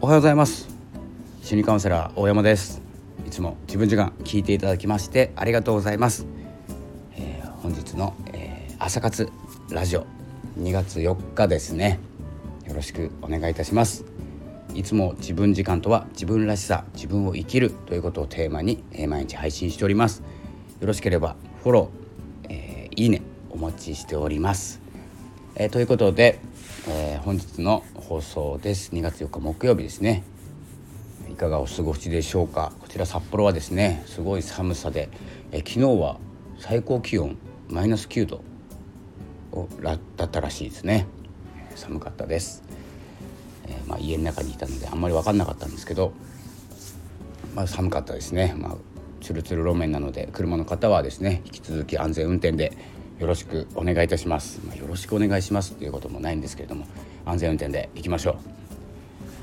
おはようございます。心理カウンセラー大山です。いつも自分時間聞いていただきましてありがとうございます、えー、本日の、えー、朝活ラジオ2月4日ですね。よろしくお願いいたします。いつも自分時間とは自分らしさ自分を生きるということをテーマに、えー、毎日配信しております。よろしければフォロー、えー、いいねお待ちしております、えー、ということで、え本日の放送です。2月4日木曜日ですね。いかがお過ごしでしょうか。こちら札幌はですねすごい寒さで、え昨日は最高気温マイナス9度だったらしいですね。寒かったです、えー、まあ、家の中にいたのであんまり分かんなかったんですけど、まあ、寒かったですね、まあ、ツルツル路面なので車の方はですね引き続き安全運転でよろしくお願いいたします、まあ、よろしくお願いしますということもないんですけれども安全運転でいきましょう、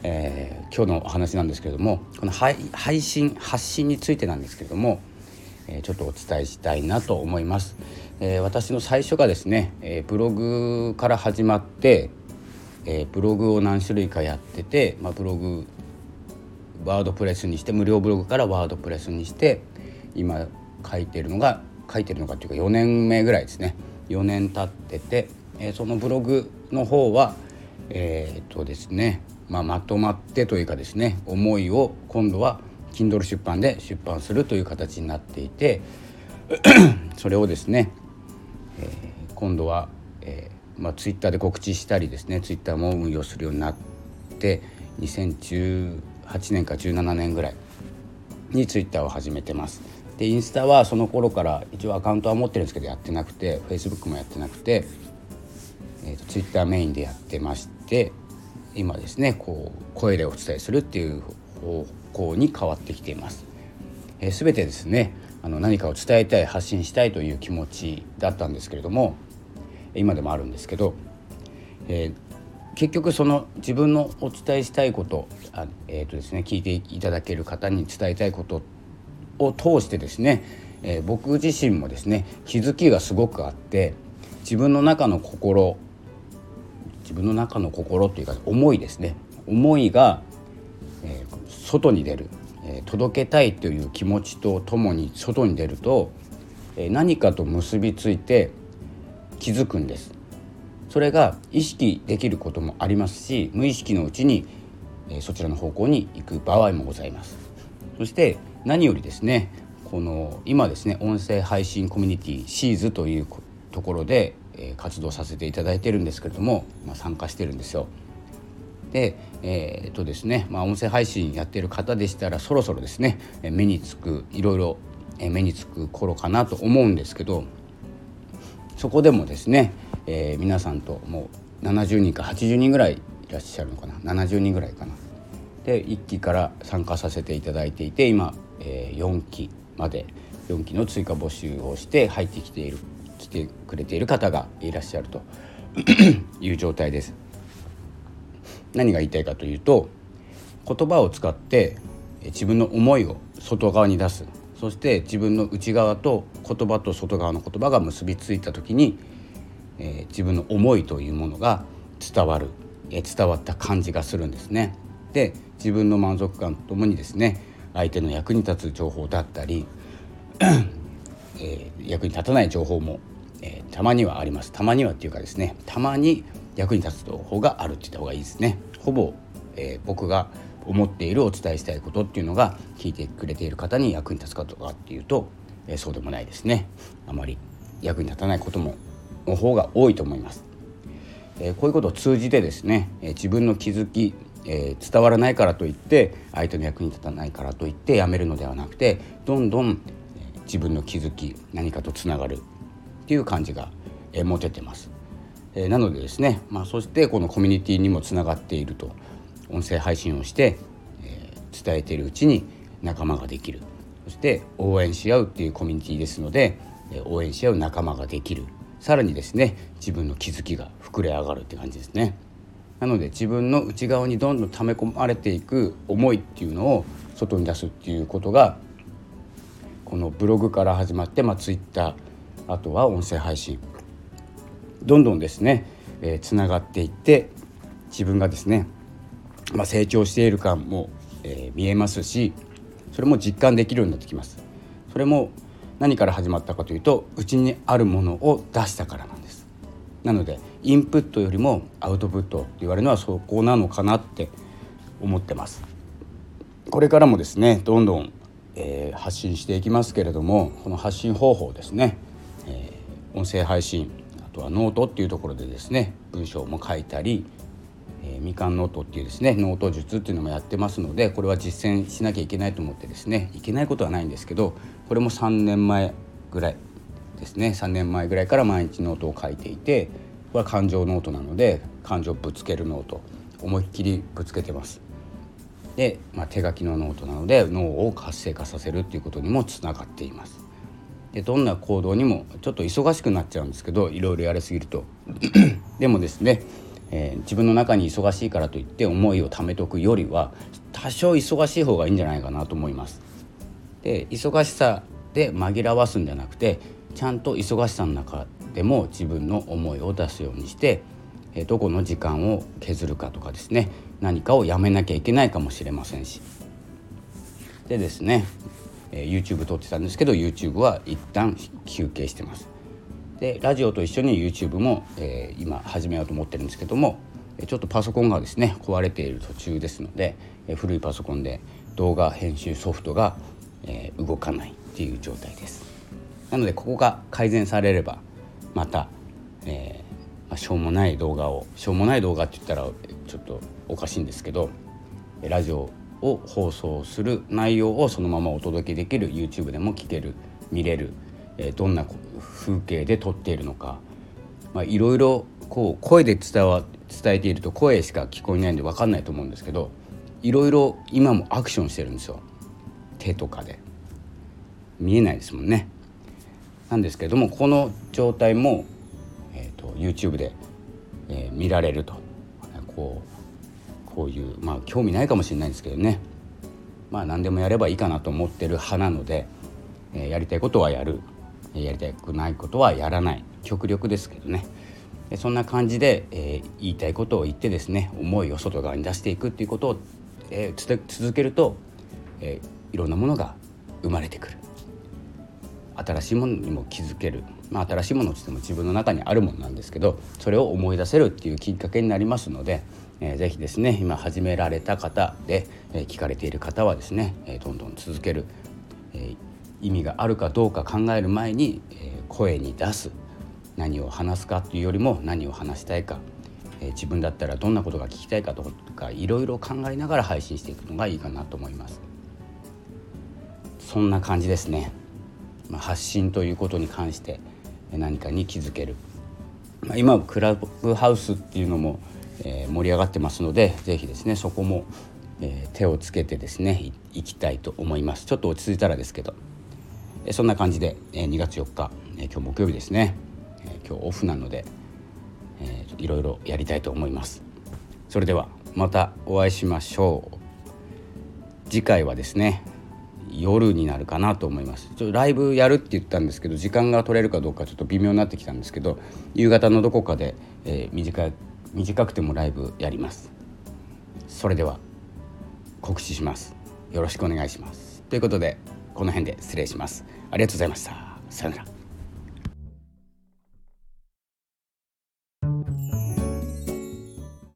えー、今日のお話なんですけれどもこの配信発信についてなんですけれども、えー、ちょっとお伝えしたいなと思います、えー、私の最初がですね、えブログから始まって、えブログを何種類かやってて、まあ、ブログワードプレスにして無料ブログからワードプレスにして今書いてるのが書いてるのかっていうか4年目ぐらいですね4年経ってて、えー、そのブログの方はえー、っとですね、まあ、まとまってというかですね思いを今度は Kindle 出版で出版するという形になっていて それをですね、えー、今度は、えーまあ、ツイッターで告知したりですねツイッターも運用するようになって2018年か17年ぐらいにツイッターを始めてます。でインスタはその頃から一応アカウントは持ってるんですけどやってなくて Facebook もやってなくて、えーと、ツイッターメインでやってまして今ですねこう声でお伝えするっていう方向に変わってきています。えー、全てですねあの何かを伝えたい発信したいという気持ちだったんですけれども今でもあるんですけど、えー、結局その自分のお伝えしたいことあ、えーとですね、聞いていただける方に伝えたいことってを通してですね、えー、僕自身もですね気づきがすごくあって自分の中の心自分の中の心というか思いですね。思いが、えー、外に出る、えー、届けたいという気持ちとともに外に出ると、え、何かと結びついて気づくんです。それが意識できることもありますし無意識のうちに、えそちらの方向に行く場合もございます。そして何よりですねこの今ですね音声配信コミュニティシーズというところで、活動させていただいてるんですけれども、まあ、参加してるんですよ。でえー、っとですね、まあ、音声配信やってる方でしたらそろそろですね目につくいろいろ目につく頃かなと思うんですけどそこでもですね、えー、皆さんともう70人か80人ぐらいいらっしゃるのかな？70人ぐらいかな？で1期から参加させていただいていて今えー、4期まで4期の追加募集をして入ってきている来てくれている方がいらっしゃると いう状態です。何が言いたいかというと言葉を使って自分の思いを外側に出すそして自分の内側と言葉と外側の言葉が結びついた時に、えー、自分の思いというものが伝わる、えー、伝わった感じがするんですね。で自分の満足感とともにですね相手の役に立つ情報だったり、えー、役に立たない情報も、えー、たまにはあります。たまにはっていうかですねたまに役に立つ情報があるって言った方がいいですね。ほぼ、えー、僕が思っているお伝えしたいことっていうのが聞いてくれている方に役に立つかとかっていうと、えー、そうでもないですね。あまり役に立たないこともの方が多いと思います、えー、こういうことを通じてですね、え、自分の気づきえー、伝わらないからといって相手の役に立たないからといってやめるのではなくてどんどん自分の気づき何かとつながるっていう感じが、えー、持ててます。えー、なのでですね、まあ、そしてこのコミュニティにもつながっていると音声配信をして、えー、伝えているうちに仲間ができるそして応援し合うっていうコミュニティですので、え応援し合う仲間ができるさらにですね自分の気づきが膨れ上がるって感じですね。なので自分の内側にどんどん溜め込まれていく思いっていうのを外に出すっていうことがこのブログから始まって、まあ、Twitter あとは音声配信どんどんですねつな、えー、がっていって自分がですね、まあ、成長している感も、えー、見えますしそれも実感できるようになってきます。それも何から始まったかというとうちにあるものを出したからなんです。なのでインプットよりもアウトプットって言われるのはそこなのかなって思ってます。これからもですねどんどん、えー、発信していきますけれどもこの発信方法ですね、えー、音声配信あとはノートっていうところでですね文章も書いたりえー、未完ノートっていうですねノート術っていうのもやってますのでこれは実践しなきゃいけないと思ってですねいけないことはないんですけどこれも3年前ぐらいですね3年前ぐらいから毎日ノートを書いていては感情ノートなので感情をぶつけるノート思いっきりぶつけてます。で、まあ、手書きのノートなので脳を活性化させるっていうことにもつながっています。でどんな行動にもちょっと忙しくなっちゃうんですけどいろいろやりすぎると でもですねえー、自分の中に忙しいからといって思いを貯めとくよりは多少忙しい方がいいんじゃないかなと思います。で忙しさで紛らわすんじゃなくてちゃんと忙しさの中でも自分の思いを出すようにして、え、どこの時間を削るかとかですね何かをやめなきゃいけないかもしれませんしでですね、え、YouTube 撮ってたんですけど YouTube は一旦休憩してます。でラジオと一緒に YouTube も、えー、今始めようと思ってるんですけどもちょっとパソコンがですね壊れている途中ですので、え、古いパソコンで動画編集ソフトが、えー、動かないっていう状態ですなのでここが改善されればまた、えーまあ、しょうもない動画をしょうもない動画って言ったらちょっとおかしいんですけどラジオを放送する内容をそのままお届けできる YouTube でも聞ける見れるえどんな風景で撮っているのかいろいろこう声で伝わ伝えていると声しか聞こえないんで分かんないと思うんですけどいろいろ今もアクションしてるんですよ。手とかで。見えないですもんね。なんですけれどもこの状態も、えーと、YouTube で、えー、見られると。こうこういうまあ興味ないかもしれないんですけどね。まあ何でもやればいいかなと思ってる派なので、えー、やりたいことはやる。やりたくないことはやらない。極力ですけどね。そんな感じで、えー、言いたいことを言ってですね思いを外側に出していくっていうことを、えー、続けると、えー、いろんなものが生まれてくる。新しいものにも気づける、まあ、新しいものってっても自分の中にあるものなんですけどそれを思い出せるっていうきっかけになりますので、えー、ぜひですね今始められた方で、えー、聞かれている方はですね、えー、どんどん続ける、えー、意味があるかどうか考える前に、え声に出す。何を話すかというよりも何を話したいか、え自分だったらどんなことが聞きたいかとかいろいろ考えながら配信していくのがいいかなと思います。そんな感じですね、まあ、発信ということに関して何かに気づける、まあ、今クラブハウスっていうのも、え盛り上がってますので是非ですねそこも、え手をつけてですねいきたいと思います。ちょっと落ち着いたらですけど。えそんな感じでえ2月4日え今日木曜日ですね。え今日オフなのでいろいろやりたいと思います。それではまたお会いしましょう。次回はですね夜になるかなと思いますちょっとライブやるって言ったんですけど時間が取れるかどうかちょっと微妙になってきたんですけど夕方のどこかで、えー、短短くてもライブやります。それでは告知します。よろしくお願いします。ということでこの辺で失礼します。ありがとうございました。さよなら。